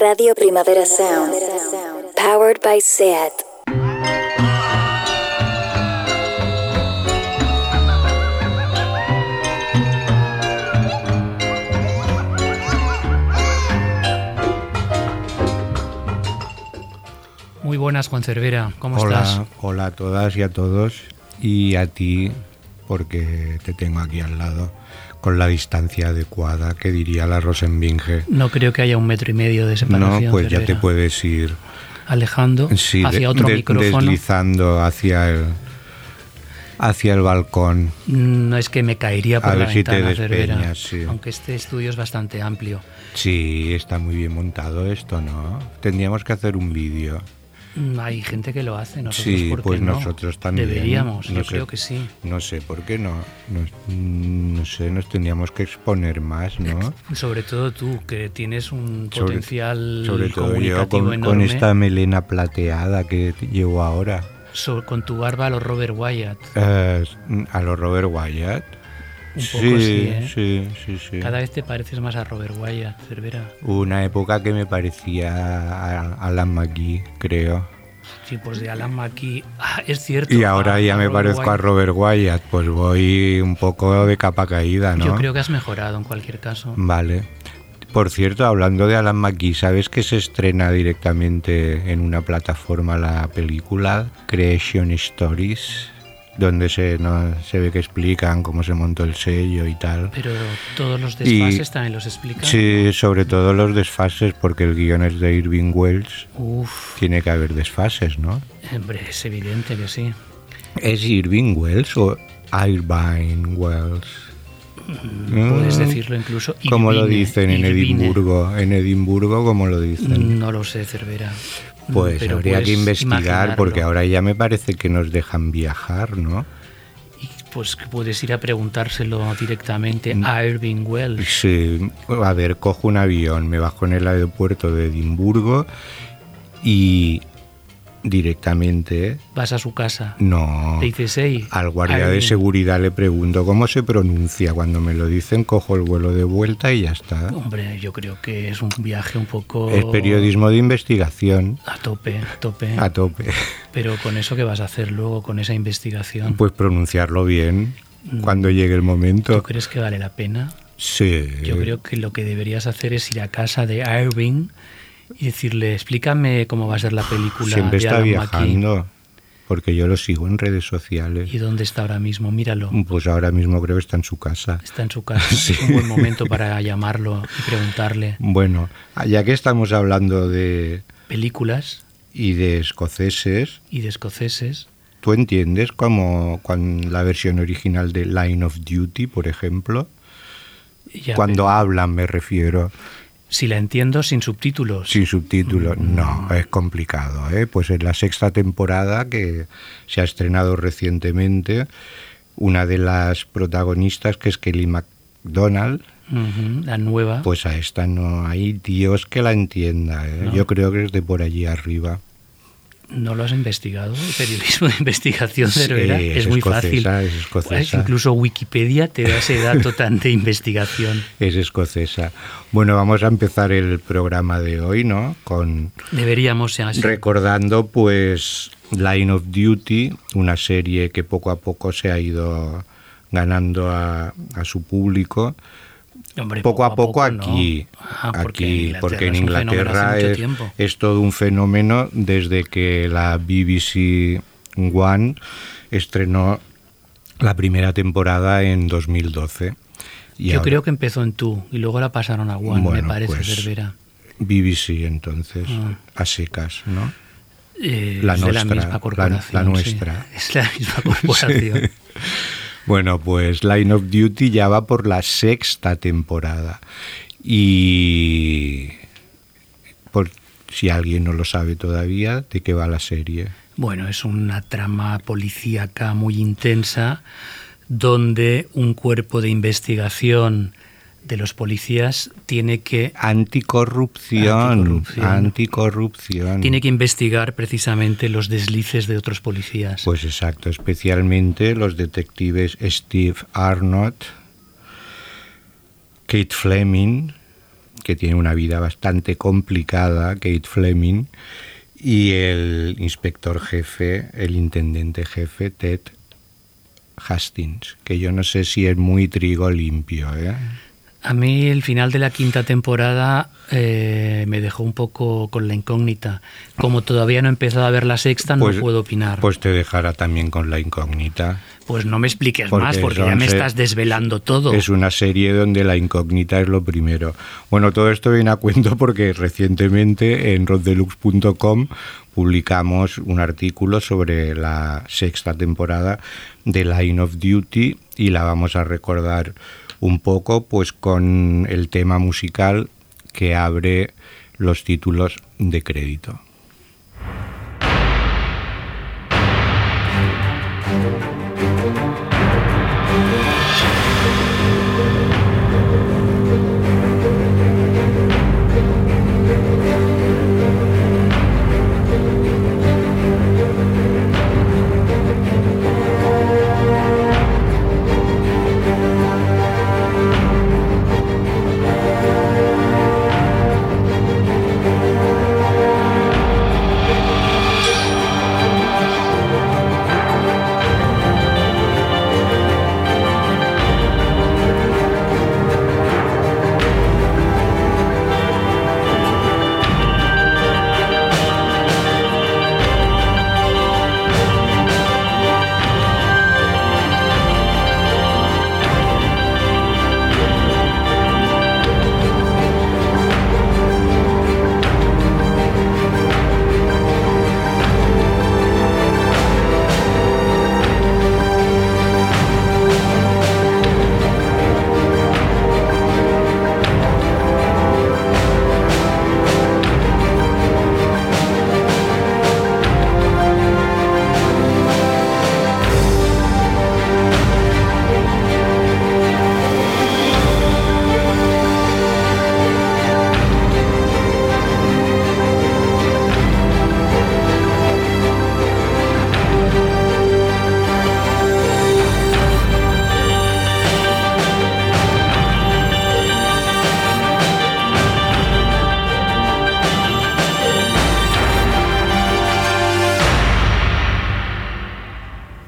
Radio Primavera Sound. Powered by SEAT. Muy buenas, Juan Cervera. ¿Cómo hola, estás? Hola a todas y a todos. Y a ti, porque te tengo aquí al lado, con la distancia adecuada, que diría la Rosenbinge. No creo que haya un metro y medio de No, separación. pues ya te puedes ir Alejando sí, hacia de- otro de- micrófono. deslizando hacia el, hacia el balcón. No es que me caería por A la ver si te ventana, Cervera. despeñas, sí. Aunque este estudio es bastante amplio. Sí, está muy bien montado esto, ¿no? Tendríamos que hacer un vídeo. Mm, Hay gente que lo hace, nosotros Sí, ¿por qué pues no? nosotros también. Deberíamos, No yo sé. creo que sí. No sé por qué no. Nos- no sé, nos tendríamos que exponer más, ¿no? Sobre todo tú, que tienes un Sobre- potencial Sobre todo yo comunicativo con, con enorme. esta melena plateada que llevo ahora. So- con tu barba a los Robert Wyatt. Eh, a los Robert Wyatt. Un poco sí, ¿eh? sí, sí, sí. Cada vez te pareces más a Robert Wyatt, Cervera. Una época que me parecía a Alan McGee, creo. Sí, pues de Alan McKee. Ah, es cierto. Y ahora a- ya a me Robert parezco a Wyatt. Robert Wyatt, pues voy un poco de capa caída, ¿no? Yo creo que has mejorado en cualquier caso. Vale. Por cierto, hablando de Alan McGee, ¿sabes que se estrena directamente en una plataforma la película Creation Stories? Donde se, no, se ve que explican cómo se montó el sello y tal. Pero todos los Y- desfases también los explican. Sí, sobre todo los desfases, porque el guion es de Irving Wells. Uf, Tiene que haber desfases, ¿no? hombre, es evidente que sí. ¿Es Irving Wells o Irvine Wells? Puedes Mm, decirlo incluso. ¿Cómo lo Irvine, dicen en Irvine. Edimburgo? En Edimburgo, ¿cómo lo dicen? No lo sé, Cervera. Pues Pero habría que investigar imaginarlo. porque ahora ya me parece que nos dejan viajar, ¿no? Y pues puedes ir a preguntárselo directamente a Irving Wells. Sí, a ver, cojo un avión, me bajo en el aeropuerto de Edimburgo y directamente, Vas a su casa. no, Le dices, hey, al guardia de Irving". seguridad le pregunto cómo se pronuncia. Cuando me lo dicen, cojo el vuelo de vuelta y ya está. Hombre, yo creo que es un viaje un poco. Es periodismo de investigación A tope, a tope. a tope. Pero con eso, ¿qué vas a hacer luego con esa investigación? Pues pronunciarlo bien cuando llegue el ¿Tú momento. crees que vale la pena? Sí. Yo creo que lo que deberías hacer es ir a casa de Irving y decirle, explícame cómo va a ser la película Siempre está viajando, porque yo lo sigo en redes sociales. ¿Y dónde está ahora mismo? Míralo. Pues ahora mismo creo que está en su casa. Está en su casa. Es un buen momento para llamarlo y preguntarle. Bueno, ya que estamos hablando de Películas y de escoceses, y de escoceses. ¿tú entiendes como con la versión original de Line of Duty, por ejemplo? Ya, Cuando pero hablan me refiero, si la entiendo sin subtítulos. sin subtítulos. No, es complicado, ¿eh? Pues en la sexta temporada que se ha estrenado recientemente, una de las protagonistas, que es Kelly MacDonald, Ujú, la nueva. Pues a esta no hay Dios que la entienda. ¿eh? No. Yo creo que es de por allí arriba. ¿No lo has investigado? El periodismo de investigación, Sí, Cervera, es es, muy escocesa, fácil. es escocesa. Incluso Wikipedia te da ese dato tan de investigación. Es escocesa. Bueno, vamos a empezar el programa de hoy, ¿no? Con Deberíamos ser así. recordando, pues, Line of Duty, una serie que poco a poco se ha ido ganando a, a su público. Hombre, poco a poco, aquí, Ah, aquí, porque en Inglaterra es, todo un fenómeno desde que la BBC One estrenó la primera temporada en 2012. Y Yo ahora- creo que empezó en tú y luego la pasaron a One, Bueno, me parece, pues, Cervera. BBC entonces, Ah. a secas, ¿no? Eh, la es de la nuestra, misma la- la sí. nuestra. Es la misma corporación. Bueno, pues Line of Duty ya va por la sexta temporada. Y por si alguien no lo sabe todavía, ¿de qué va la serie? Bueno, es una trama policíaca muy intensa donde un cuerpo de investigación de los policías tiene que Anticorrupción. Anticorrupción. Anticorrupción. tiene que investigar precisamente los deslices de otros policías. Pues exacto, especialmente los detectives Steve Arnott, Kate Fleming, que tiene una vida bastante complicada, Kate Fleming, y el inspector jefe, el intendente jefe, Ted Hastings, que yo no sé si es muy trigo limpio. ¿eh? A mí el final de la quinta temporada eh, me dejó un poco con la incógnita. Como todavía no he empezado a ver la sexta, no Pues- puedo opinar. Pues te dejará también con la incógnita. Pues no me expliques Porque más, porque ya me estás desvelando todo. Es una serie donde la incógnita es lo primero. Bueno, todo esto viene a cuento porque recientemente en roddelux.com publicamos un artículo sobre la sexta temporada de Line of Duty y la vamos a recordar un poco pues con el tema musical que abre los títulos de crédito.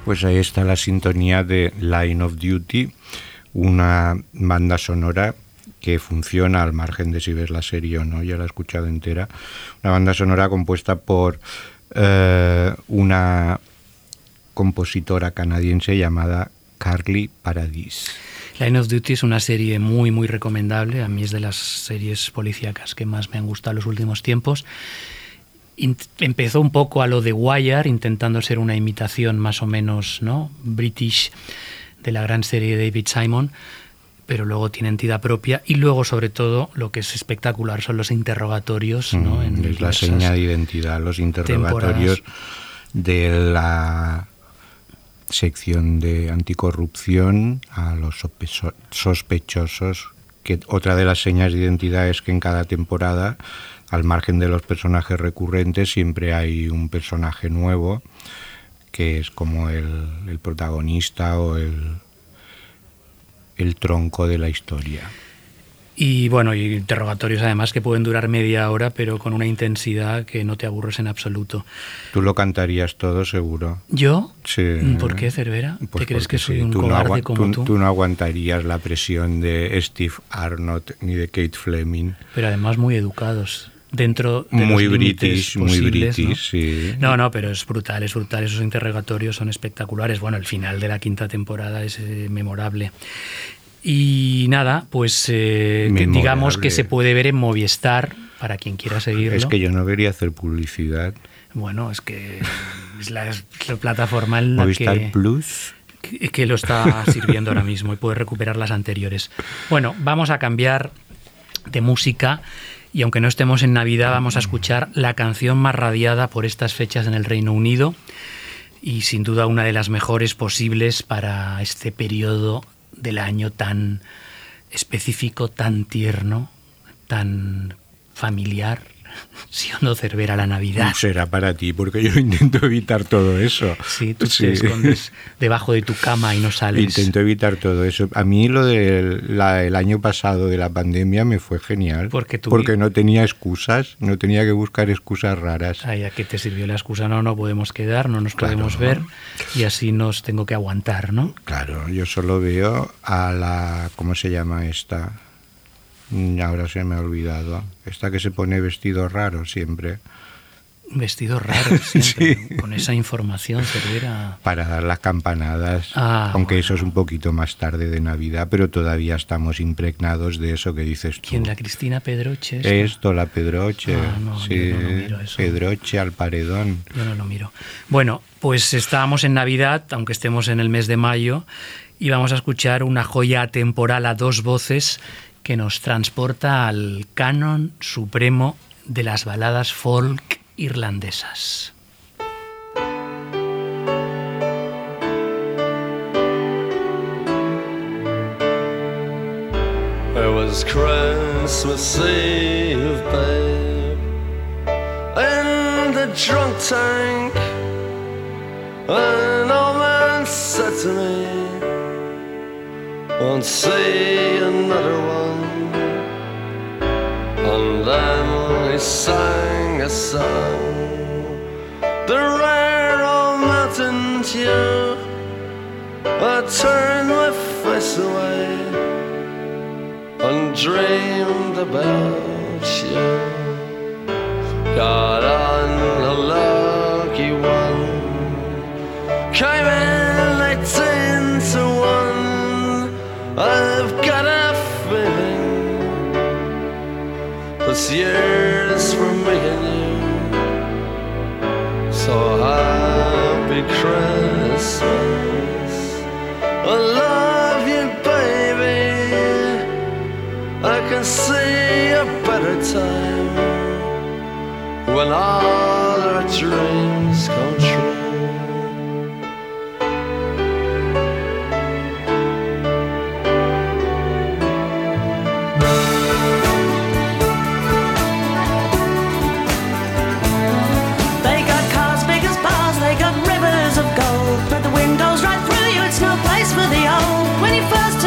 Pues ahí está la sintonía de Line of Duty, una banda sonora que funciona al margen de si ves la serie o no, ya la he escuchado entera. Una banda sonora compuesta por eh, una compositora canadiense llamada Carly Paradis. Line of Duty es una serie muy, muy recomendable. A mí es de las series policíacas que más me han gustado los últimos tiempos. Empezó un poco a lo de Wire, intentando ser una imitación más o menos ¿no? british de la gran serie de David Simon, pero luego tiene entidad propia. Y luego, sobre todo, lo que es espectacular son los interrogatorios. ¿no? Mm, En es la seña de identidad, los interrogatorios de la sección de anticorrupción a los sospecho- sospechosos, que otra de las señas de identidad es que en cada temporada, al margen de los personajes recurrentes, siempre hay un personaje nuevo que es como el, el protagonista o el, el tronco de la historia. Y bueno, y interrogatorios además que pueden durar media hora, pero con una intensidad que no te aburres en absoluto. Tú lo cantarías todo seguro. ¿Yo? Sí. ¿Por qué, Cervera? Pues ¿Te crees que soy sí, un tú cobarde como tú? tú no aguantarías la presión de Steve Arnott ni de Kate Fleming. Pero además muy educados. Dentro de Muy los british, muy posibles, ¿no? british, sí. No, no, pero es brutal, es brutal. Esos interrogatorios son espectaculares. Bueno, el final de la quinta temporada es eh, memorable. Y nada, pues eh, que digamos que se puede ver en Movistar para quien quiera seguirlo. Es que yo no quería hacer publicidad. Bueno, es que es la, es la plataforma en la Movistar que, Plus. que, que lo está sirviendo ahora mismo y puede recuperar las anteriores. Bueno, vamos a cambiar de música y aunque no estemos en Navidad, vamos a escuchar la canción más radiada por estas fechas en el Reino Unido y sin duda una de las mejores posibles para este periodo del año tan específico, tan tierno, tan familiar sí o no Cervera la Navidad. Será para ti, porque yo intento evitar todo eso. Sí, tú te escondes debajo de tu cama y no sales. Intento evitar todo eso. A mí lo del el año pasado de la pandemia me fue genial. Porque, tú... porque no tenía excusas, no tenía que buscar excusas raras. Ay, ¿a qué te sirvió la excusa? No, no podemos quedar, no nos podemos ver y así nos tengo que aguantar, ¿no? Claro, yo solo veo a la... ¿Cómo se llama esta? Ahora se me ha olvidado. Esta que se pone vestido raro siempre. Vestido raro, siempre, con esa información Cervera. Para dar las campanadas, Ah, aunque bueno. eso es un poquito más tarde de Navidad, pero todavía estamos impregnados de eso que dices tú. ¿Quién? ¿La Cristina Pedroche? Esto, la Pedroche, Ah, no, sí, yo no lo miro eso. Pedroche al paredón. Yo no lo miro. Bueno, pues estábamos en Navidad, aunque estemos en el mes de mayo, y vamos a escuchar una joya temporal a dos voces que nos transporta al canon supremo de las baladas folk irlandesas. In the drunk tank. An old man said to me, Won't see another one. And then he sang a song, the rare old mountain tune. I turned my face away and dreamed about you. Got on a lucky one, came in one. I've got a feeling this year's for and you. So happy Christmas. I love you, baby. I can see a better time when all our dreams come true.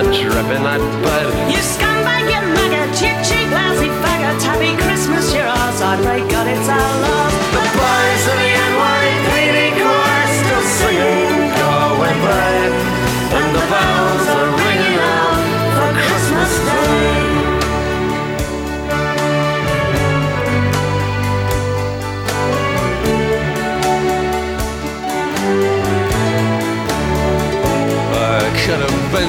A dripping that bed. You scumbag, you maggot, you cheap, lousy faggot. Happy Christmas, you're. I pray God it's our love.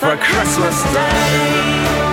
For Christmas Day.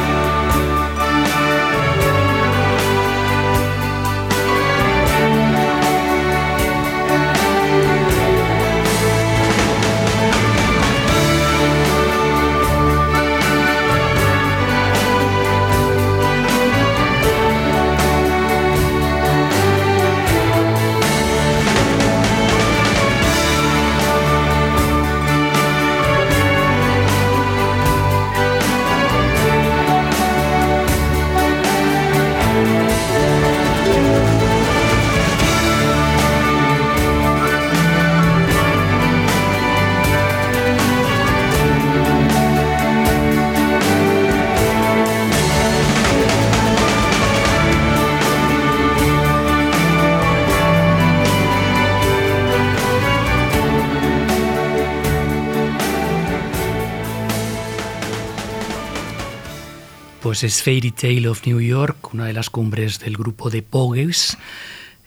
Pues es Fairy Tale of New York, una de las cumbres del grupo de Pogues,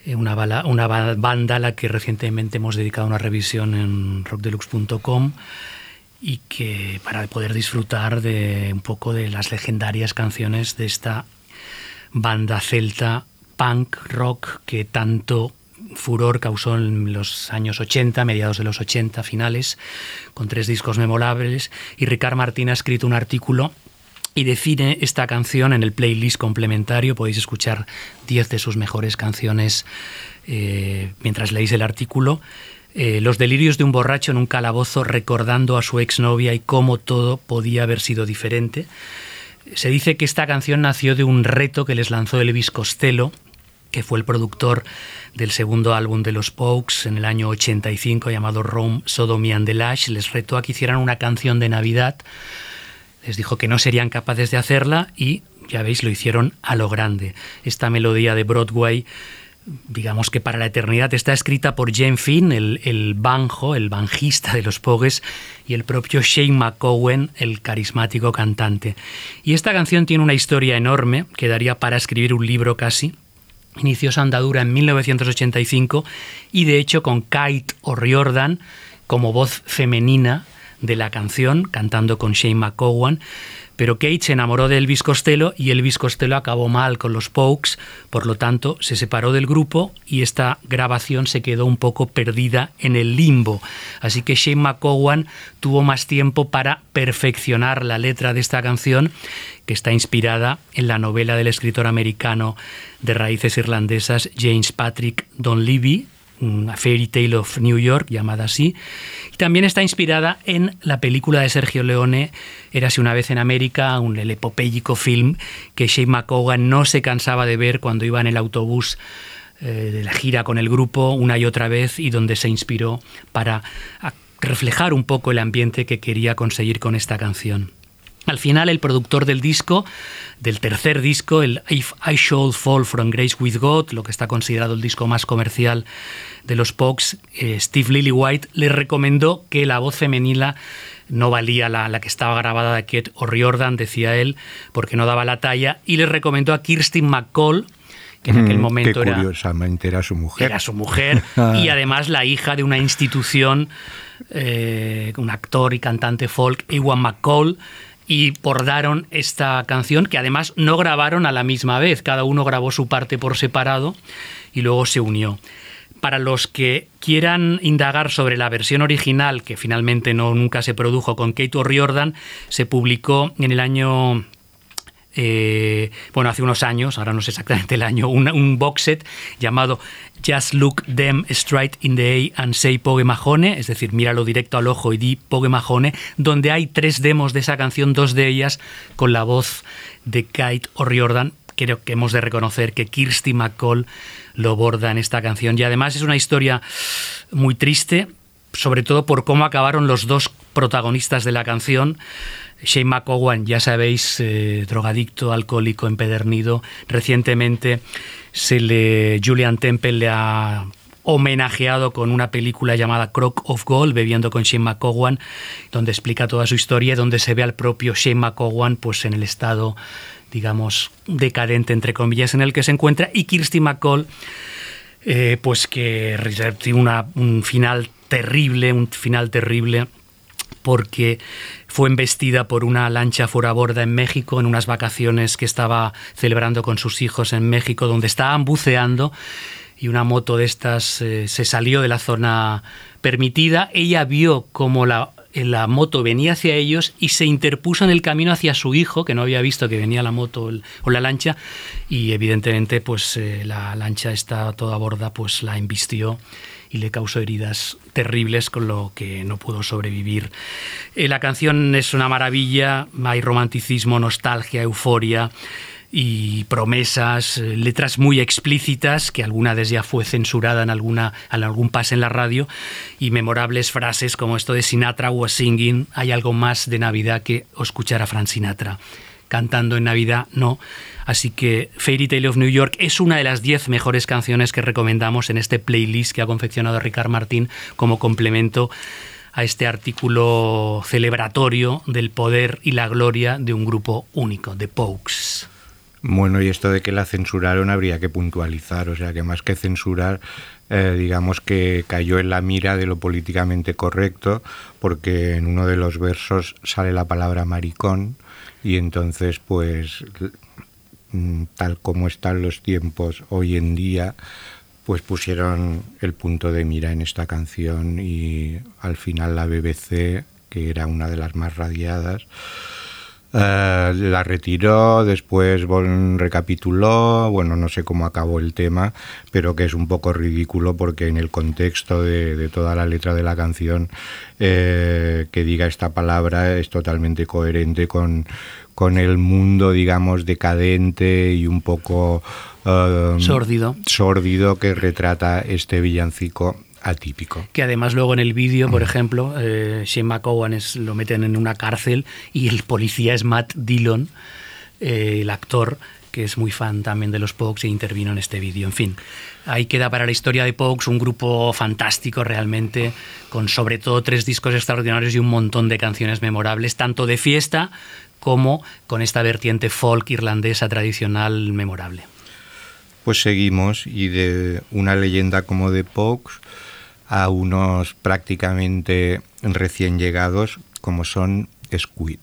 eh, una, banda a la que recientemente hemos dedicado una revisión en rockdeluxe.com y que para poder disfrutar de un poco de las legendarias canciones de esta banda celta punk rock que tanto furor causó en los años 80, mediados de los 80 finales, con tres discos memorables, y Ricard Martín ha escrito un artículo y define esta canción en el playlist complementario. Podéis escuchar 10 de sus mejores canciones eh, mientras leéis el artículo. Eh, los delirios de un borracho en un calabozo recordando a su exnovia y cómo todo podía haber sido diferente. Se dice que esta canción nació de un reto que les lanzó Elvis Costello, que fue el productor del segundo álbum de los Pokes en el año 85 llamado Rome, Sodomy and the. Les retó a que hicieran una canción de Navidad. Les dijo que no serían capaces de hacerla y, ya veis, lo hicieron a lo grande. Esta melodía de Broadway digamos que para la eternidad, está escrita por Jane Finn, el, banjo, el banjista de los Pogues, y el propio Shane McCowen, el carismático cantante. Y esta canción tiene una historia enorme, que daría para escribir un libro casi. Inició su andadura en 1985 y de hecho con Kate O'Riordan como voz femenina de la canción, cantando con Shane McCowan pero Kate se enamoró de Elvis Costello y Elvis Costello acabó mal con los Pokes, por lo tanto se separó del grupo y esta grabación se quedó un poco perdida en el limbo. Así que Shane McCowan tuvo más tiempo para perfeccionar la letra de esta canción, que está inspirada en la novela del escritor americano de raíces irlandesas James Patrick Donlevy, una Fairy Tale of New York, llamada así. Y también está inspirada en la película de Sergio Leone, Érase una vez en América, un el epopélico film que Shane McCogan no se cansaba de ver cuando iba en el autobús eh, de la gira con el grupo una y otra vez y donde se inspiró para reflejar un poco el ambiente que quería conseguir con esta canción. Al final, el productor del disco, del tercer disco, el If I Should Fall from Grace with God, lo que está considerado el disco más comercial de los Pogues, eh, Steve Lillywhite le recomendó que la voz femenina no valía la, que estaba grabada de Kate O'Riordan, decía él, porque no daba la talla, y le recomendó a Kirsten McCall, que en aquel mm, momento era, curiosamente era su mujer. Era su mujer y además la hija de una institución, eh, un actor y cantante folk, Ewan McCall, y bordaron esta canción que además no grabaron a la misma vez, cada uno grabó su parte por separado y luego se unió. Para los que quieran indagar sobre la versión original, que finalmente no nunca se produjo con Kate O'Riordan, se publicó en el año eh, bueno, hace unos años, ahora no sé exactamente el año, un, box set llamado Just Look Them Straight in the Eye and Say Pogemajone, es decir, míralo directo al ojo y di Pogemajone, donde hay tres demos de esa canción, dos de ellas con la voz de Kate O'Riordan. Creo que hemos de reconocer que Kirsty McCall lo borda en esta canción. Y además es una historia muy triste, sobre todo por cómo acabaron los dos protagonistas de la canción. Shane McCowan, ya sabéis, eh, drogadicto, alcohólico, empedernido. Recientemente se le, Julian Temple le ha homenajeado con una película llamada Crock of Gold, bebiendo con Shane McCowan, donde explica toda su historia, donde se ve al propio Shane McCowan pues, en el estado, digamos, decadente, entre comillas, en el que se encuentra, y Kirsty McCall, eh, pues que tiene un final terrible, un final terrible porque fue embestida por una lancha fuera borda en México en unas vacaciones que estaba celebrando con sus hijos en México, donde estaban buceando y una moto de estas eh, se salió de la zona permitida. Ella vio cómo la, la, moto venía hacia ellos y se interpuso en el camino hacia su hijo, que no había visto que venía la moto o la lancha, y evidentemente pues eh, la lancha está toda borda, pues la embistió y le causó heridas terribles con lo que no pudo sobrevivir. Eh, la canción es una maravilla, hay romanticismo, nostalgia, euforia y promesas, eh, letras muy explícitas, que alguna de ellas fue censurada en, alguna, en algún pase en la radio, y memorables frases como esto de Sinatra was singing, hay algo más de Navidad que escuchar a Frank Sinatra cantando en Navidad, no. Así que Fairy Tale of New York es una de las 10 mejores canciones que recomendamos en este playlist que ha confeccionado Ricard Martín como complemento a este artículo celebratorio del poder y la gloria de un grupo único, de Pokes. Bueno, y esto de que la censuraron habría que puntualizar, o sea que más que censurar, eh, digamos que cayó en la mira de lo políticamente correcto, porque en uno de los versos sale la palabra maricón, y entonces pues mm, tal como están los tiempos hoy en día, pues pusieron el punto de mira en esta canción y al final la BBC, que era una de las más radiadas, eh, la retiró, después recapituló, bueno, no sé cómo acabó el tema, pero que es un poco ridículo porque en el contexto de, toda la letra de la canción eh, que diga esta palabra es totalmente coherente con, con el mundo, digamos, decadente y un poco... Uh, sórdido. Sórdido que retrata este villancico atípico. Que además luego en el vídeo, por ejemplo, eh, Shane McCowan es, lo meten en una cárcel y el policía es Matt Dillon, eh, el actor que es muy fan también de los Pogues e intervino en este vídeo. En fin, ahí queda para la historia de Pogues un grupo fantástico realmente, con sobre todo tres discos extraordinarios y un montón de canciones memorables, tanto de fiesta como con esta vertiente folk irlandesa tradicional memorable. Pues seguimos y de una leyenda como de Pogues a unos prácticamente recién llegados como son Squid.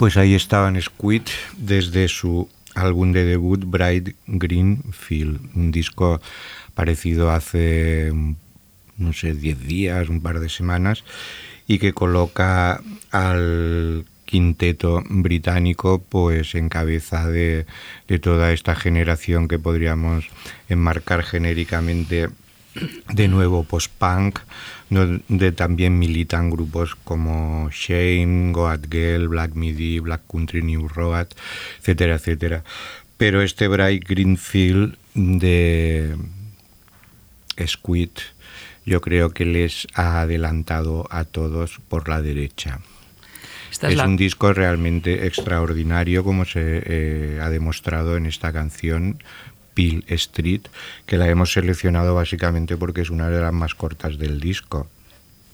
Pues ahí estaban Squid desde su álbum de debut Bright Green Field, un disco parecido hace, no sé, 10 días, un par de semanas, y que coloca al quinteto británico pues en cabeza de, de toda esta generación que podríamos enmarcar genéricamente de nuevo post-punk, donde también militan grupos como Shame, Goat Girl, Black Midi, Black Country New Road, etcétera, etcétera. Pero este Bright Greenfield de Squid yo creo que les ha adelantado a todos por la derecha. Esta Es es la, un disco realmente extraordinario, como se eh, ha demostrado en esta canción, Peel Street, que la hemos seleccionado básicamente porque es una de las más cortas del disco,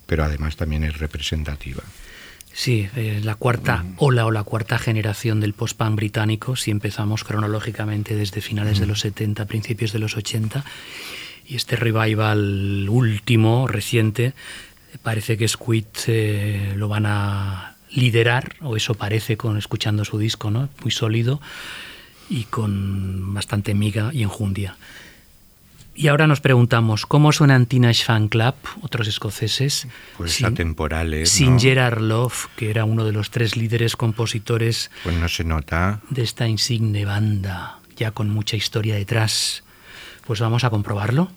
pero además también es representativa. Sí, eh, la cuarta ola o la cuarta generación del post-punk británico, si empezamos cronológicamente desde finales de los 70, principios de los 80, y este revival último, reciente, parece que Squid eh, lo van a liderar, o eso parece con escuchando su disco, ¿no? Muy sólido y con bastante miga y enjundia. Y ahora nos preguntamos, ¿cómo suenan Teenage Fan Club, otros escoceses? Pues sin- atemporales, Sin ¿no? Gerard Love, que era uno de los tres líderes compositores Pues no se nota. de esta insigne banda, ya con mucha historia detrás. Pues vamos a comprobarlo.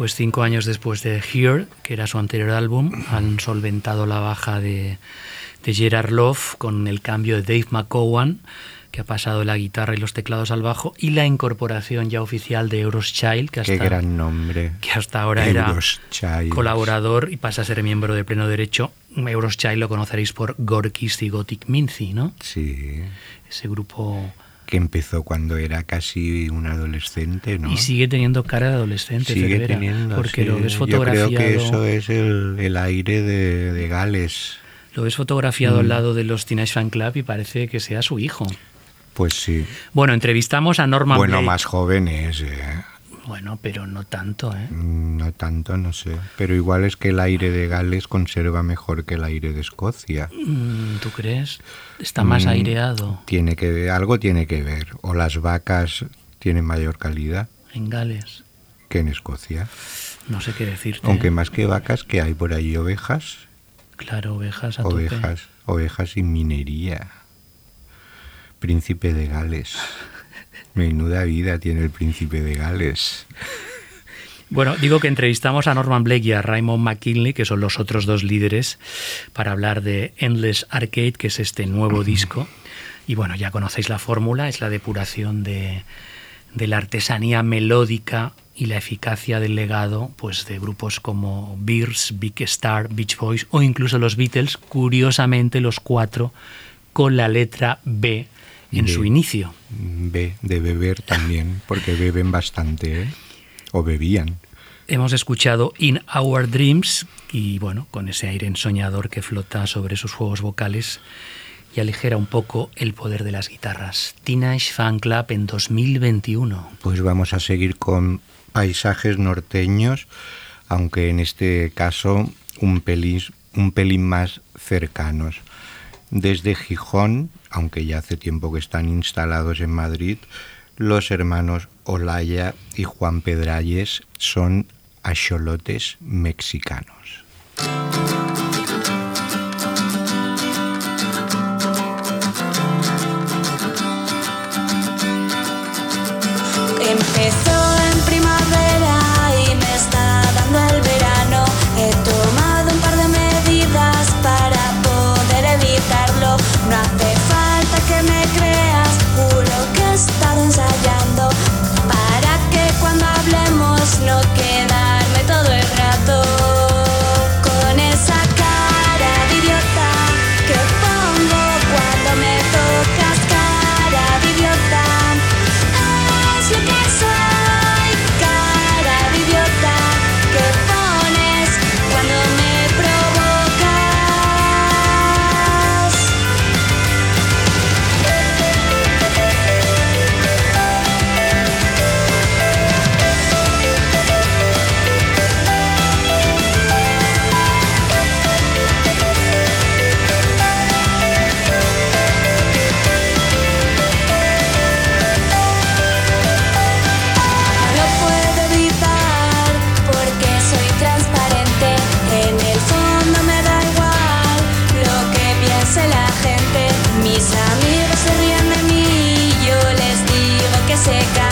Pues cinco años después de Here, que era su anterior álbum, han solventado la baja de, de Gerard Love con el cambio de Dave McCowan, que ha pasado la guitarra y los teclados al bajo, y la incorporación ya oficial de Euros Child, que hasta, Qué gran nombre. que hasta ahora era Euros Child. colaborador y pasa a ser miembro de pleno derecho. Euros Child lo conoceréis por Gorkis y Gothic Mincy, ¿no? Sí, Ese grupo... que empezó cuando era casi un adolescente, ¿no? Y sigue teniendo cara de adolescente, Sigue Cervera, teniendo, porque sí. lo ves Yo fotografiado... creo que eso es el, el aire de, de Gales. Lo ves fotografiado al Mm. lado de los Teenage Fan Club y parece que sea su hijo. Pues sí. Bueno, entrevistamos a Norman bueno, Blake. más jóvenes, eh. Bueno, pero no tanto, ¿eh? Mm, No tanto, no sé. Pero igual es que el aire de Gales conserva mejor que el aire de Escocia. Mm, ¿Tú crees? Está más Mm, aireado Tiene que ver, algo tiene que ver. O las vacas tienen mayor calidad en Gales. que en Escocia. No sé qué decirte. Aunque ¿eh? más que vacas, que hay por ahí ovejas. Claro, ovejas a tope. Ovejas, ovejas y minería. Príncipe de Gales. Menuda vida tiene el príncipe de Gales. Bueno, digo que entrevistamos a Norman Blake y a Raymond McKinley, que son los otros dos líderes, para hablar de Endless Arcade, que es este nuevo disco. Y bueno, ya conocéis la fórmula, es la depuración de, de la artesanía melódica y la eficacia del legado pues de grupos como Beers, Big Star, Beach Boys o incluso los Beatles, curiosamente los cuatro con la letra B en su inicio. Be, de beber también, porque beben bastante, ¿eh? O bebían. Hemos escuchado In Our Dreams y bueno, con ese aire ensoñador que flota sobre sus juegos vocales y aligera un poco el poder de las guitarras. Teenage Fan Club en 2021. Pues vamos a seguir con paisajes norteños, aunque en este caso un pelín, un pelín más cercanos. Desde Gijón, aunque ya hace tiempo que están instalados en Madrid, los hermanos Olaya y Juan Pedralles son axolotes mexicanos. Empezó digo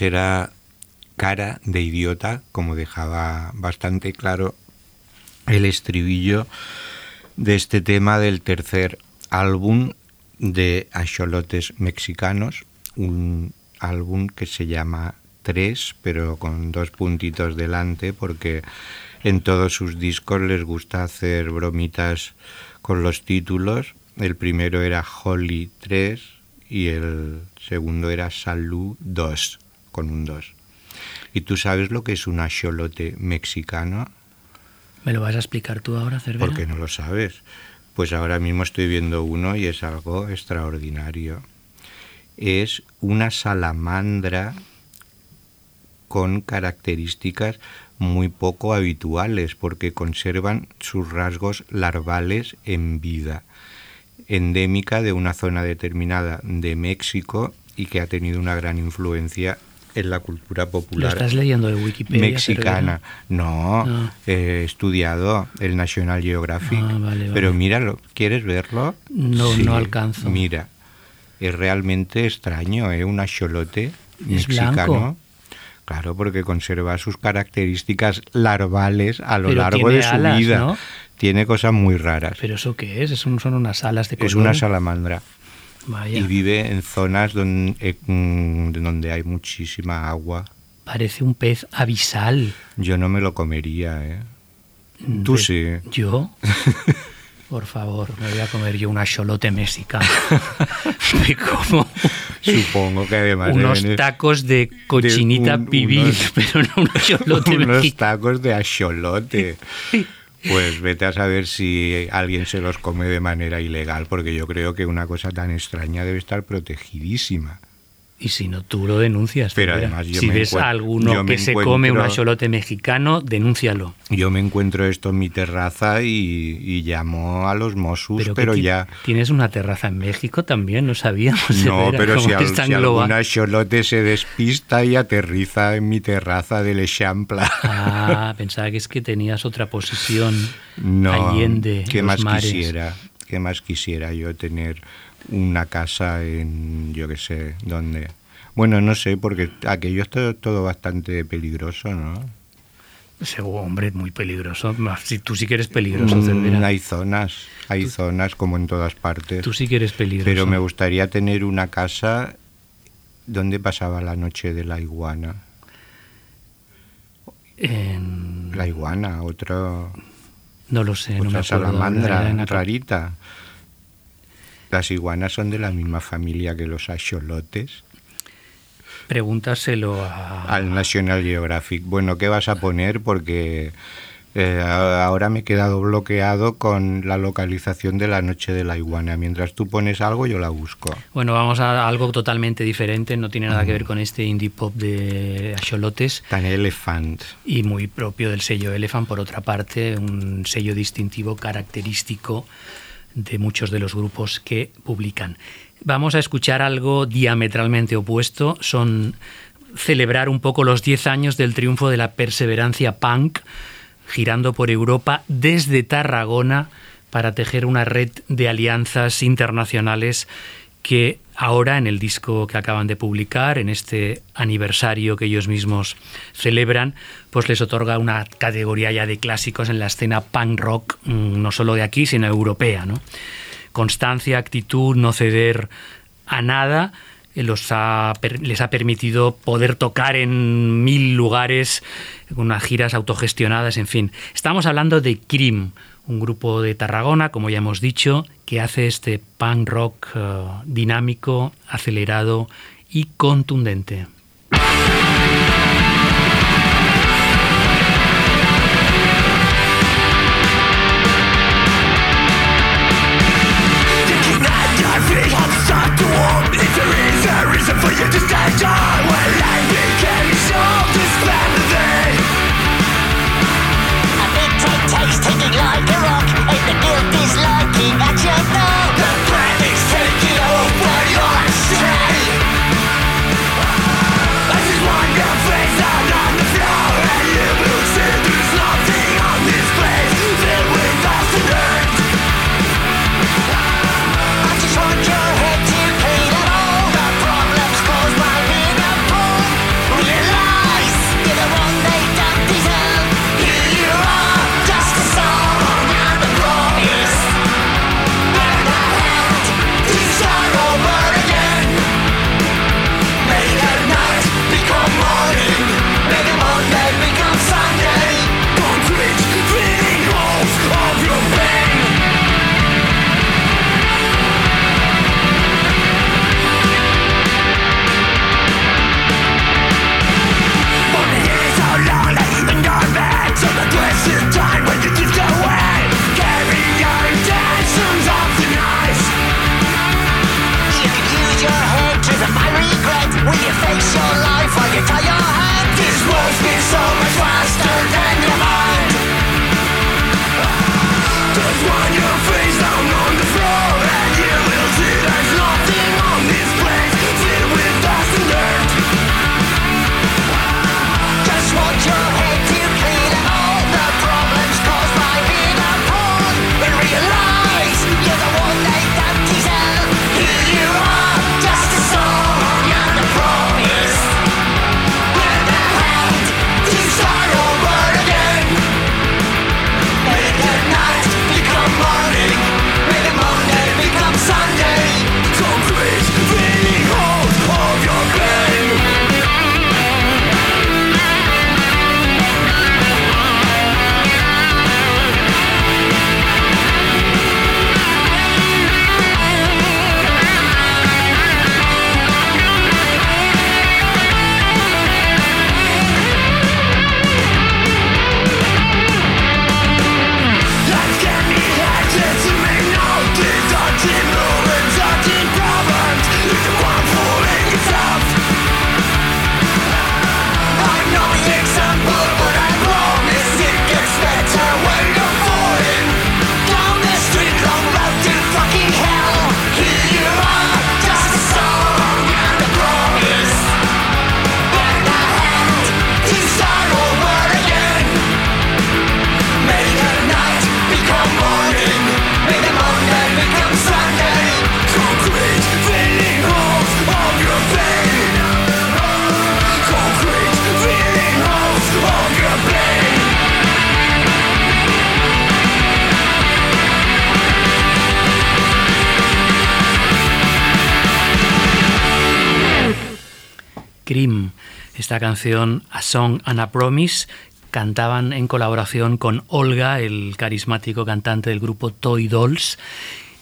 Era cara de idiota, como dejaba bastante claro el estribillo de este tema del tercer álbum de Axolotes Mexicanos, un álbum que se llama Tres, pero con dos puntitos delante, porque en todos sus discos les gusta hacer bromitas con los títulos. El primero era Holly 3 y el segundo era Salud 2, con un 2. ¿Y tú sabes lo que es un axolote mexicano? ¿Me lo vas a explicar tú ahora, Cervera? ¿Por qué no lo sabes? Pues ahora mismo estoy viendo uno y es algo extraordinario. Es una salamandra con características muy poco habituales porque conservan sus rasgos larvales en vida, endémica de una zona determinada de México y que ha tenido una gran influencia en la cultura ¿Lo popular estás leyendo de Wikipedia? mexicana. No, Ah. he estudiado el National Geographic. Ah, vale, vale. Pero míralo, ¿quieres verlo? No, no alcanzo. Mira, es realmente extraño, ¿eh? Un axolote mexicano. blanco. Claro, porque conserva sus características larvales a lo Pero largo tiene de su alas, vida. ¿no? Tiene cosas muy raras. ¿Pero eso qué es? Es un- son unas alas de color. es una salamandra Vaya, y vive en zonas donde, donde hay muchísima agua. parece un pez abisal. Yo no me lo comería, ¿eh? Mm, Tú de- sí. ¿Yo? Por favor, me voy a comer yo un axolote mexicano. Me como Supongo que además unos tacos de cochinita un- pibil, unos- pero no un unos mexicano. tacos de axolote. Pues vete a saber si alguien se los come de manera ilegal, porque yo creo que una cosa tan extraña debe estar protegidísima. Y si no, tú lo denuncias. Pero además yo si me ves a alguno que se come un axolote mexicano, denúncialo. Yo me encuentro esto en mi terraza y, y llamo a los Mossus, que pero ya... Tienes una terraza en México también, no sabíamos. No, pero si, al- si algún se despista y aterriza en mi terraza del Eixample. Ah, pensaba que es que tenías otra posición No, allende ¿qué los más mares. quisiera? ¿Qué más quisiera yo tener una casa en, yo qué sé, dónde? Bueno, no sé, porque aquello es todo, todo bastante peligroso, ¿no? Seguro, hombre, muy peligroso. Si tú sí que eres peligroso, Mm, hay zonas, hay zonas como en todas partes. Tú sí que eres peligroso. Pero me gustaría tener una casa donde pasaba la noche de la iguana. En- La iguana, otro, No lo sé, no me otra acuerdo. salamandra rarita. Las iguanas son de la misma familia que los axolotes. Pregúntaselo a... Al National Geographic. Bueno, ¿qué vas a poner? Porque eh, ahora me he quedado bloqueado con la localización de la noche de la iguana. Mientras tú pones algo, yo la busco. Bueno, vamos a algo totalmente diferente, no tiene nada que ver con este indie pop de Axolotes Tan Elephant. y muy propio del sello Elephant, por otra parte, un sello distintivo característico de muchos de los grupos que publican. Vamos a escuchar algo diametralmente opuesto, son celebrar un poco los 10 años del triunfo de la perseverancia punk, girando por Europa desde Tarragona para tejer una red de alianzas internacionales que ahora en el disco que acaban de publicar, en este aniversario que ellos mismos celebran, pues les otorga una categoría ya de clásicos en la escena punk rock, mm, no solo de aquí, sino europea. Constancia, actitud, no ceder a nada, eh, los ha les ha permitido poder tocar en mil lugares, unas giras autogestionadas, en fin. Estamos hablando de Crim, un grupo de Tarragona, como ya hemos dicho, que hace este punk rock eh, dinámico, acelerado y contundente. Esta canción A Song and a Promise, cantaban en colaboración con Olga, el carismático cantante del grupo Toy Dolls.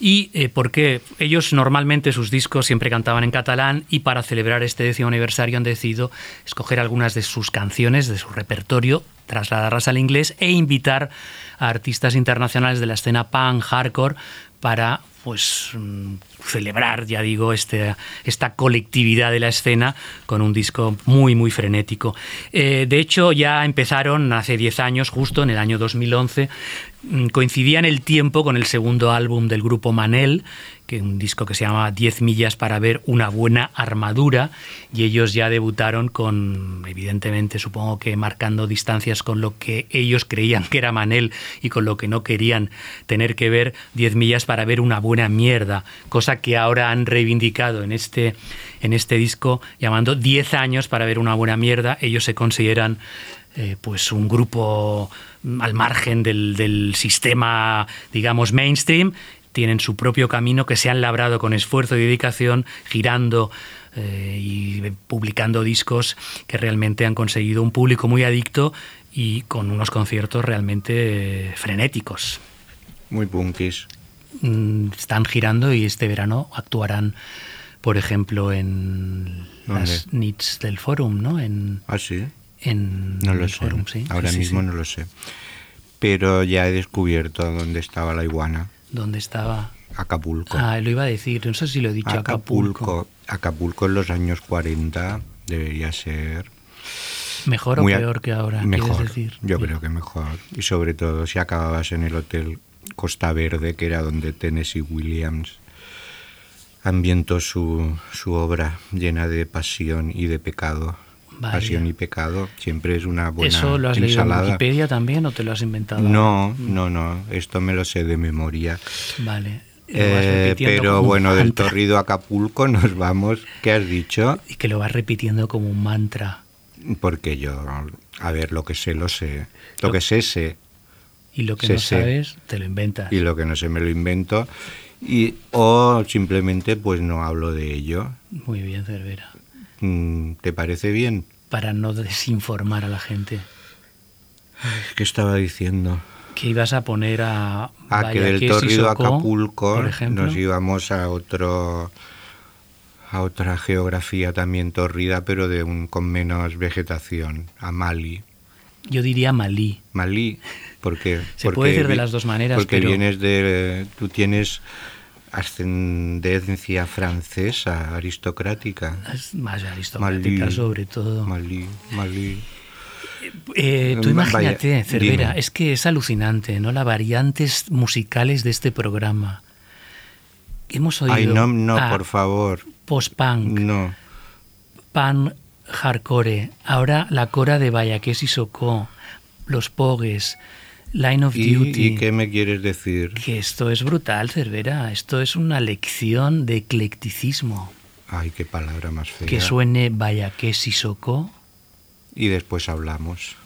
Y eh, porque ellos normalmente sus discos siempre cantaban en catalán y para celebrar este décimo aniversario han decidido escoger algunas de sus canciones, de su repertorio, trasladarlas al inglés e invitar a artistas internacionales de la escena punk, hardcore, para pues mm, celebrar, ya digo, este, esta colectividad de la escena con un disco muy, muy frenético. Eh, de hecho, ya empezaron hace 10 años, justo en el año 2011, mm, coincidía en el tiempo con el segundo álbum del grupo Manel, que un disco que se llama 10 millas para ver una buena armadura, y ellos ya debutaron con, evidentemente, supongo que marcando distancias con lo que ellos creían que era Manel y con lo que no querían tener que ver 10 millas para ver una buena mierda, cosa que ahora han reivindicado en este, en este disco llamando 10 años para ver una buena mierda. Ellos se consideran eh, pues un grupo mm, al margen del, del sistema, digamos, mainstream, tienen su propio camino que se han labrado con esfuerzo y dedicación, girando eh, y publicando discos que realmente han conseguido un público muy adicto y con unos conciertos realmente eh, frenéticos. Muy punkis. Mm, Están girando y este verano actuarán, por ejemplo, en ¿Dónde? las NITs del Forum, ¿no? En, Ah, sí. en No lo el sé. Forum, sí. Ahora Sí, mismo sí. no lo sé. Pero ya he descubierto dónde estaba la iguana. ¿Dónde estaba? Acapulco. Ah, lo iba a decir, no sé si lo he dicho, Acapulco. Acapulco. Acapulco en los años 40 debería ser ¿Mejor o a- peor que ahora? Mejor. ¿quieres decir? Yo Sí. creo que mejor. Y sobre todo si acababas en el hotel Costa Verde, que era donde Tennessee Williams ambientó su, su obra llena de pasión y de pecado. Vaya. Pasión y pecado siempre es una buena ¿Eso lo has leído en ensalada. Wikipedia también o te lo has inventado? No, no, no, esto me lo sé de memoria. Vale. Eh, pero bueno, del torrido a Acapulco nos vamos. ¿Qué has dicho? Y que lo vas repitiendo como un mantra. Porque yo, a ver, lo que sé, lo sé. Lo que sé, sé. Y lo que no sabes, te lo inventas. Y lo que no sé, me lo invento. Y, o simplemente, pues no hablo de ello. Muy bien, Cervera. Mm, ¿Te parece bien? Para no desinformar a la gente. ¿Qué estaba diciendo? Que ibas a poner a. Ah, que del torrido a Acapulco por ejemplo. nos íbamos a otro a otra geografía también torrida, pero de un con menos vegetación, a Mali. Yo diría Malí. Malí, porque Se puede decir de las dos maneras, Porque pero- vienes de tú tienes ascendencia francesa, aristocrática. Más aristocrática Malí. sobre todo. Malí, Malí. Eh, tú Mm, imagínate, vaya, Cervera, dime. es que es alucinante, ¿no? Las variantes musicales de este programa. Hemos oído Ay, no, no, por favor. post-punk, No. pan hardcore, ahora la cora de Vallaques y Socó, los Pogues, Line of ¿Y, Duty. y qué me quieres decir? Que esto es brutal, Cervera. Esto es una lección de eclecticismo. Ay, qué palabra más fea. Que suene Vallaques y Socó. Y después hablamos.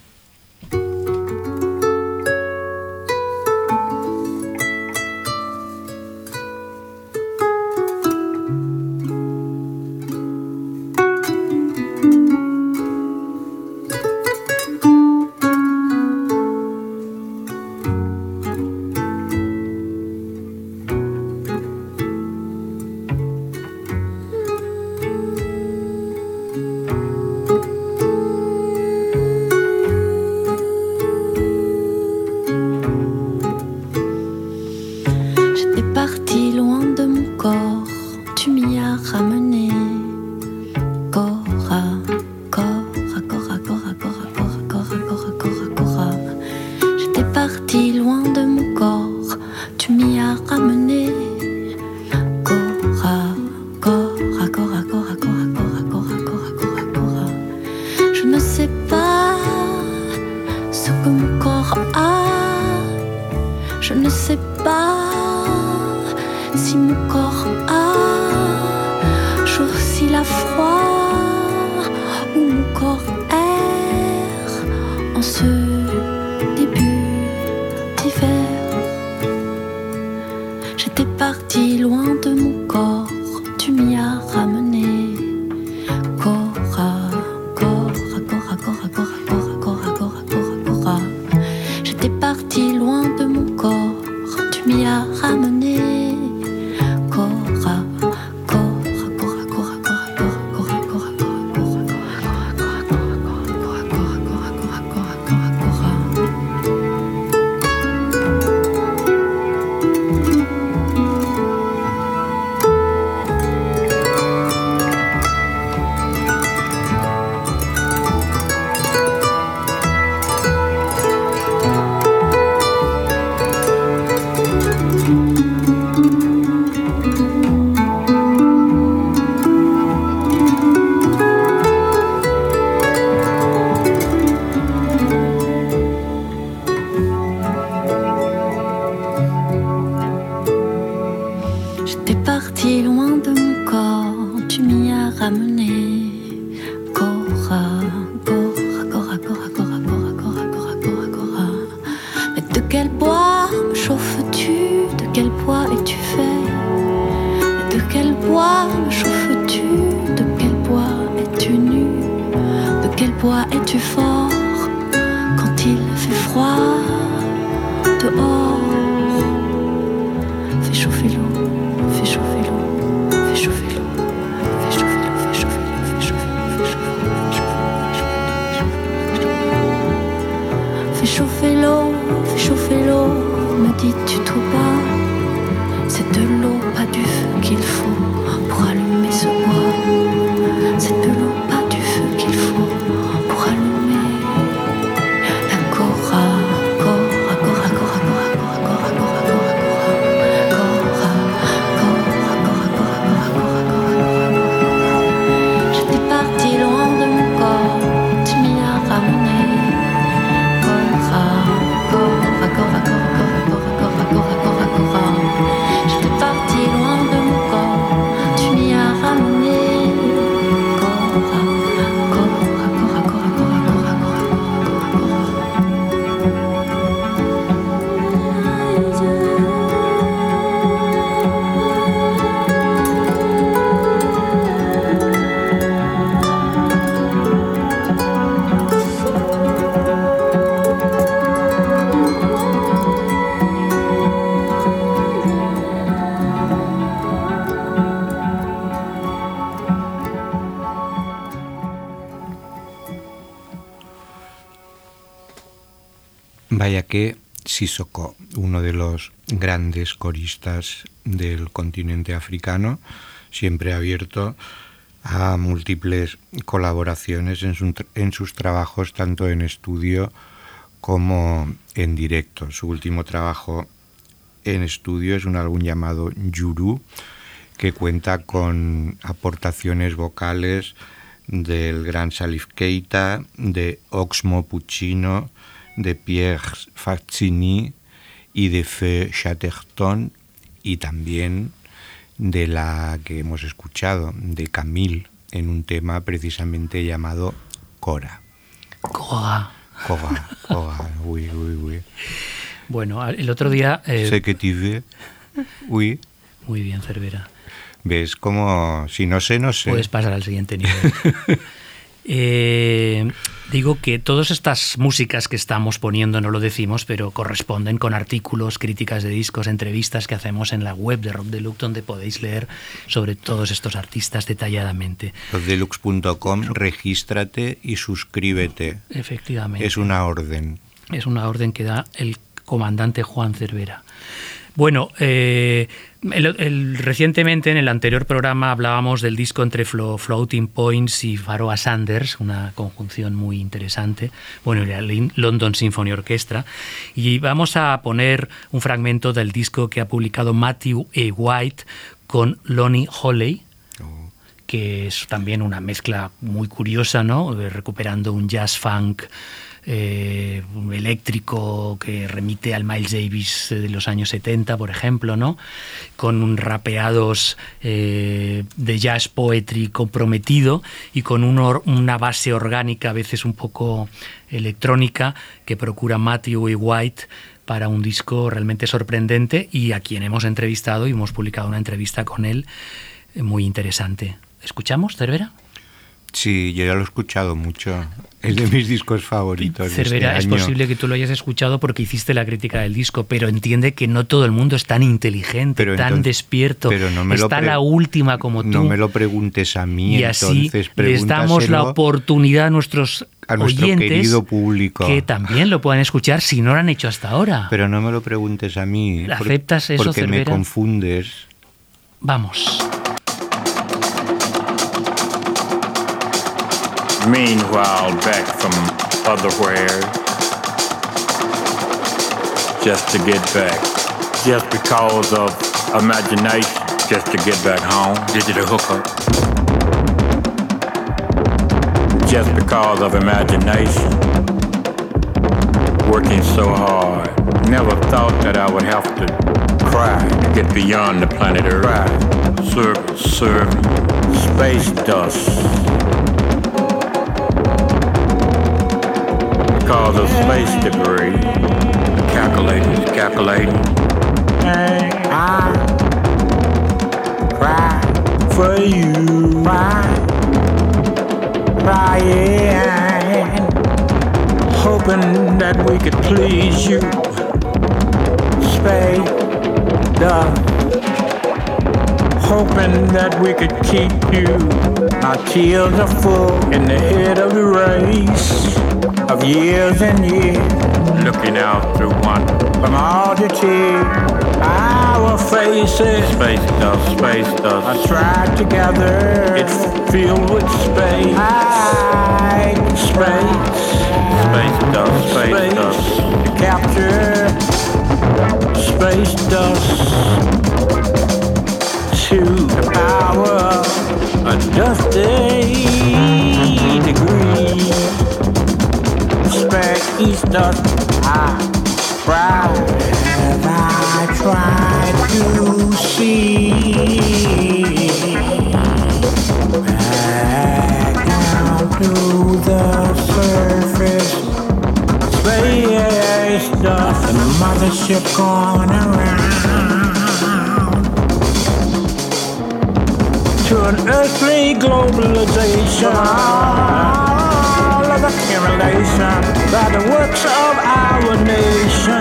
Chauffes-tu De quel bois es-tu fait de quel bois chauffes-tu De quel bois es-tu nu De quel bois es-tu fort Quand il fait froid dehors Fais chauffer l'eau, fais chauffer l'eau, fais chauffer l'eau, fais chauffer l'eau, Que Sissoko, uno de los grandes coristas del continente africano, siempre abierto a múltiples colaboraciones en, en sus trabajos, tanto en estudio como en directo. Su último trabajo en estudio es un álbum llamado Yuru, que cuenta con aportaciones vocales del gran Salif Keita, de Oxmo Puccino, de Pierre Fazzini y de Feu Chatterton y también de la que hemos escuchado, de Camille, en un tema precisamente llamado Cora. Cora. Cora, Cora, oui, oui, oui. Bueno, el otro día... eh, Sé que veux, oui. Muy bien, Cervera. ¿Ves como si no sé, no sé? Puedes pasar al siguiente nivel. Eh, digo que todas estas músicas que estamos poniendo, no lo decimos, pero corresponden con artículos, críticas de discos, entrevistas que hacemos en la web de Rock Deluxe, donde podéis leer sobre todos estos artistas detalladamente. Losdeluxe.com, regístrate y suscríbete. Efectivamente. Es una orden. Es una orden que da el comandante Juan Cervera. Bueno, eh, recientemente en el anterior programa hablábamos del disco entre Flo- Floating Points y Pharoah Sanders, una conjunción muy interesante, bueno, la London Symphony Orchestra, y vamos a poner un fragmento del disco que ha publicado Matthew A. White con Lonnie Holley, que es también una mezcla muy curiosa, ¿no? Recuperando un jazz funk eh, eléctrico que remite al Miles Davis de los años 70, por ejemplo, ¿no? Con un rapeados eh, de jazz poetry comprometido y con un una base orgánica, a veces un poco electrónica, que procura Matthew y White para un disco realmente sorprendente y a quien hemos entrevistado y hemos publicado una entrevista con él eh, muy interesante. ¿Escuchamos, Cervera? Sí, yo ya lo he escuchado mucho. Es de mis discos favoritos. Cervera, este es posible que tú lo hayas escuchado porque hiciste la crítica del disco, pero entiende que no todo el mundo es tan inteligente, Pero tan entonces- despierto, pero no me está la última como tú. No me lo preguntes a mí, y así entonces les damos la oportunidad a nuestros a nuestro oyentes querido público. que también lo puedan escuchar si no lo han hecho hasta ahora. Pero no me lo preguntes a mí. por- ¿Aceptas eso, Porque me Cervera? confundes. Vamos. Meanwhile, back from otherwhere, just to get back, just because of imagination, just to get back home, digital hookup. Just because of imagination, working so hard, never thought that I would have to cry to get beyond the planet Earth. Cry. Serve, serve. Space dust. Because of space debris. Calculating, calculating. I cry for you. Cry, crying, hoping that we could please you. Space dust. Hoping that we could keep you. Our tears are full in the head of the race of years and years. Looking out through one from all the tears. Our faces, space dust, space dust, are trapped together. It's filled with space. I space, space dust, space, dust. To capture space dust to the power of dusty Space dust, I try, I try to see back down to the surface. Space dust, the mothership going around. to an earthly globalization. All of the accumulation by the works of our nation.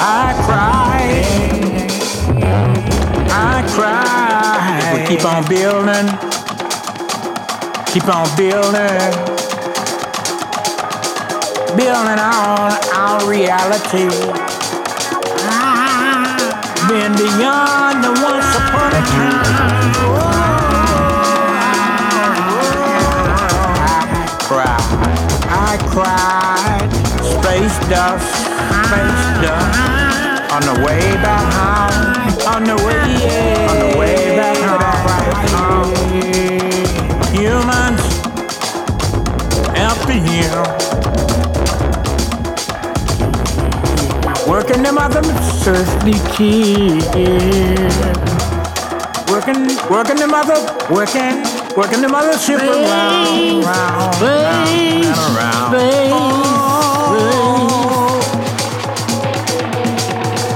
I cry, I cry. If we keep on building, keep on building. building on our reality. Been beyond the once upon a time. Cried, space dust, space dust. On the way back home, on the way, on the way back home. Humans, helping you. Working them other thirsty kids. Working, working them other, working, working them other ship around, round, round, around.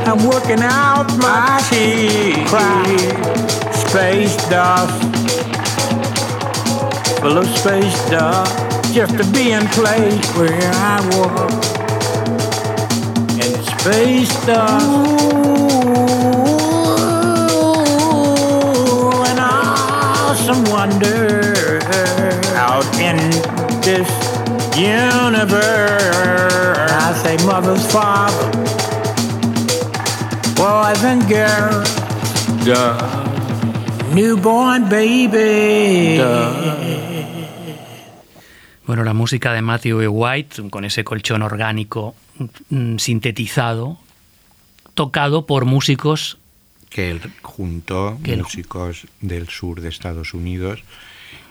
I'm working out my teeth. Space dust, full of space dust, just to be in place where I was. And space dust. Ooh, universe. I say, mother's father boys and girls. Newborn baby. Bueno, la música de Matthew E. White, con ese colchón orgánico mm, sintetizado, tocado por músicos que él juntó Que él- músicos del sur de Estados Unidos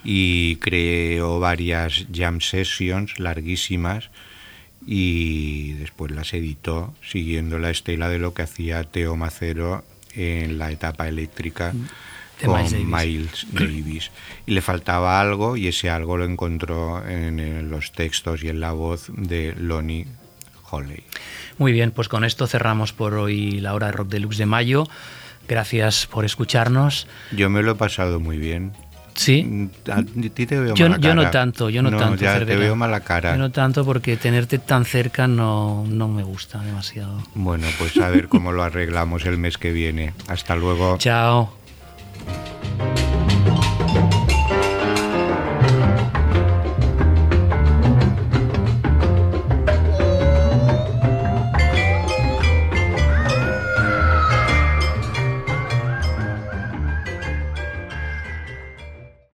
y creó varias jam sessions larguísimas y después las editó siguiendo la estela de lo que hacía Teo Macero en la etapa eléctrica De con Miles Davis. Miles Davis. Y le faltaba algo y ese algo lo encontró en, eh, los textos y en la voz de Lonnie Holley. Muy bien, pues con esto cerramos por hoy la hora de Rock Deluxe de mayo. Gracias por escucharnos. Yo me lo he pasado muy bien. Sí. Te veo yo, mala yo no tanto, yo no, tanto. Ya te veo mala cara. Yo no tanto porque tenerte tan cerca no, no me gusta demasiado. Bueno, pues a ver cómo lo arreglamos el mes que viene. Hasta luego. Chao.